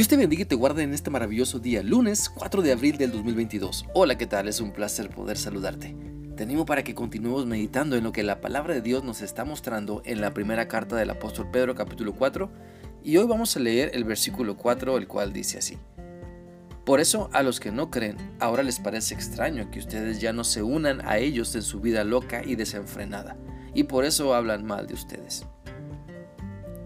Dios te bendiga y te guarde en este maravilloso día, lunes 4 de abril del 2022. Hola, ¿qué tal? Es un placer poder saludarte. Te animo para que continuemos meditando en lo que la palabra de Dios nos está mostrando en la primera carta del apóstol Pedro capítulo 4 y hoy vamos a leer el versículo 4 el cual dice así. Por eso a los que no creen ahora les parece extraño que ustedes ya no se unan a ellos en su vida loca y desenfrenada y por eso hablan mal de ustedes.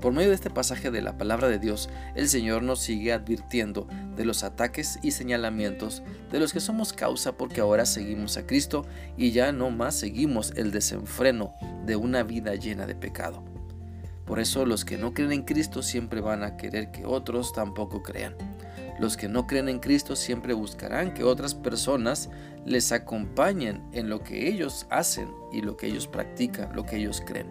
Por medio de este pasaje de la palabra de Dios, el Señor nos sigue advirtiendo de los ataques y señalamientos de los que somos causa porque ahora seguimos a Cristo y ya no más seguimos el desenfreno de una vida llena de pecado. Por eso los que no creen en Cristo siempre van a querer que otros tampoco crean. Los que no creen en Cristo siempre buscarán que otras personas les acompañen en lo que ellos hacen y lo que ellos practican, lo que ellos creen.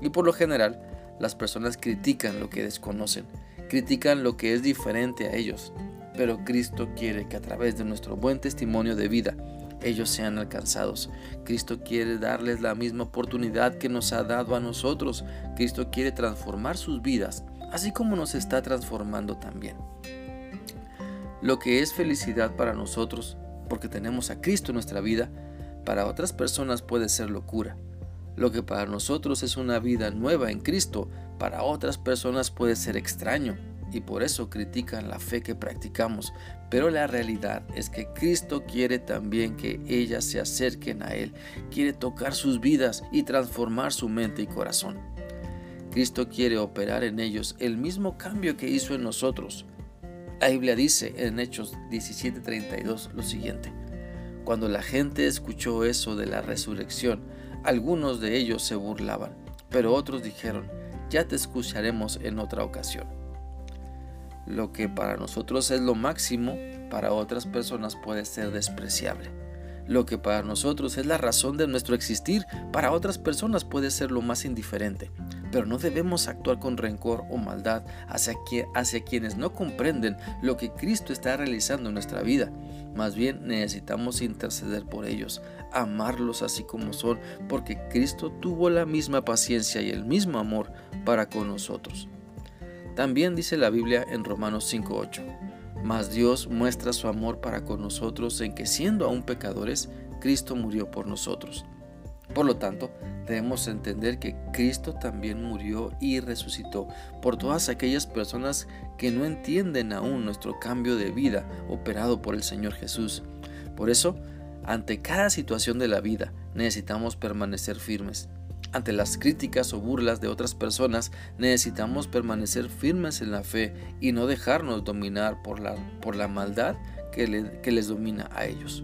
Y por lo general, las personas critican lo que desconocen, critican lo que es diferente a ellos, pero Cristo quiere que a través de nuestro buen testimonio de vida ellos sean alcanzados. Cristo quiere darles la misma oportunidad que nos ha dado a nosotros. Cristo quiere transformar sus vidas, así como nos está transformando también. Lo que es felicidad para nosotros, porque tenemos a Cristo en nuestra vida, para otras personas puede ser locura. Lo que para nosotros es una vida nueva en Cristo, para otras personas puede ser extraño y por eso critican la fe que practicamos. Pero la realidad es que Cristo quiere también que ellas se acerquen a Él, quiere tocar sus vidas y transformar su mente y corazón. Cristo quiere operar en ellos el mismo cambio que hizo en nosotros. La Biblia dice en Hechos 17:32 lo siguiente. Cuando la gente escuchó eso de la resurrección, algunos de ellos se burlaban, pero otros dijeron, ya te escucharemos en otra ocasión. Lo que para nosotros es lo máximo, para otras personas puede ser despreciable. Lo que para nosotros es la razón de nuestro existir, para otras personas puede ser lo más indiferente. Pero no debemos actuar con rencor o maldad hacia, quienes no comprenden lo que Cristo está realizando en nuestra vida. Más bien necesitamos interceder por ellos, amarlos así como son, porque Cristo tuvo la misma paciencia y el mismo amor para con nosotros. También dice la Biblia en Romanos 5:8, mas Dios muestra su amor para con nosotros en que siendo aún pecadores, Cristo murió por nosotros. Por lo tanto, debemos entender que Cristo también murió y resucitó por todas aquellas personas que no entienden aún nuestro cambio de vida operado por el Señor Jesús. Por eso, ante cada situación de la vida necesitamos permanecer firmes. Ante las críticas o burlas de otras personas necesitamos permanecer firmes en la fe y no dejarnos dominar por la, por la maldad que, que les domina a ellos.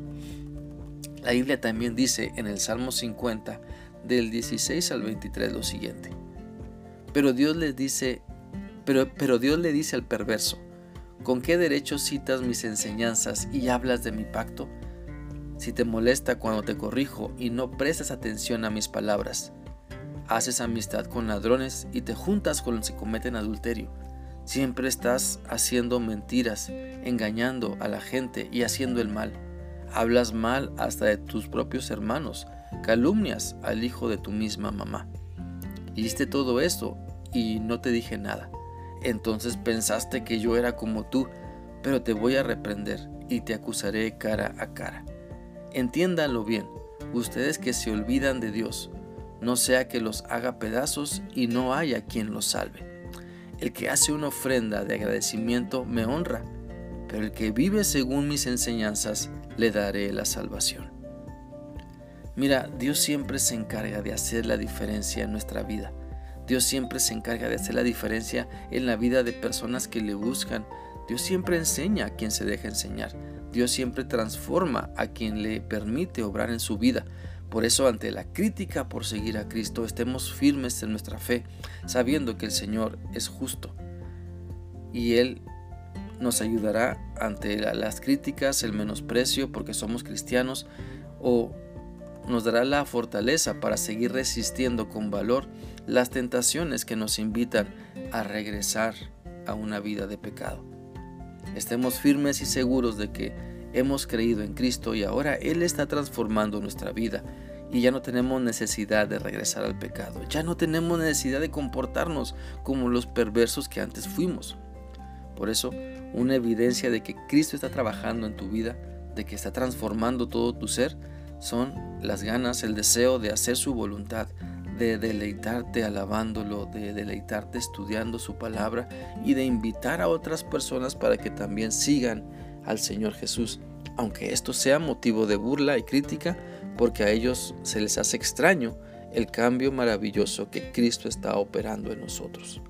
La Biblia también dice en el Salmo 50 del 16 al 23 lo siguiente. Pero Dios les dice, pero, Dios le dice al perverso, ¿con qué derecho citas mis enseñanzas y hablas de mi pacto? Si te molesta cuando te corrijo y no prestas atención a mis palabras, haces amistad con ladrones y te juntas con los que cometen adulterio. Siempre estás haciendo mentiras, engañando a la gente y haciendo el mal hablas mal hasta de tus propios hermanos, calumnias al hijo de tu misma mamá. Hiciste todo esto y no te dije nada. Entonces pensaste que yo era como tú, pero te voy a reprender y te acusaré cara a cara. Entiéndanlo bien, ustedes que se olvidan de Dios, no sea que los haga pedazos y no haya quien los salve. El que hace una ofrenda de agradecimiento me honra, pero el que vive según mis enseñanzas le daré la salvación. Mira, Dios siempre se encarga de hacer la diferencia en nuestra vida. Dios siempre se encarga de hacer la diferencia en la vida de personas que le buscan. Dios siempre enseña a quien se deja enseñar. Dios siempre transforma a quien le permite obrar en su vida. Por eso ante la crítica por seguir a Cristo estemos firmes en nuestra fe, sabiendo que el Señor es justo y Él nos ayudará ante las críticas, el menosprecio porque somos cristianos o nos dará la fortaleza para seguir resistiendo con valor las tentaciones que nos invitan a regresar a una vida de pecado. Estemos firmes y seguros de que hemos creído en Cristo y ahora Él está transformando nuestra vida y ya no tenemos necesidad de regresar al pecado, ya no tenemos necesidad de comportarnos como los perversos que antes fuimos. Por eso, una evidencia de que Cristo está trabajando en tu vida, de que está transformando todo tu ser, son las ganas, el deseo de hacer su voluntad, de deleitarte alabándolo, de deleitarte estudiando su palabra y de invitar a otras personas para que también sigan al Señor Jesús, aunque esto sea motivo de burla y crítica, porque a ellos se les hace extraño el cambio maravilloso que Cristo está operando en nosotros.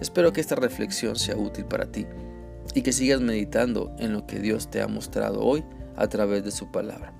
Espero que esta reflexión sea útil para ti y que sigas meditando en lo que Dios te ha mostrado hoy a través de su palabra.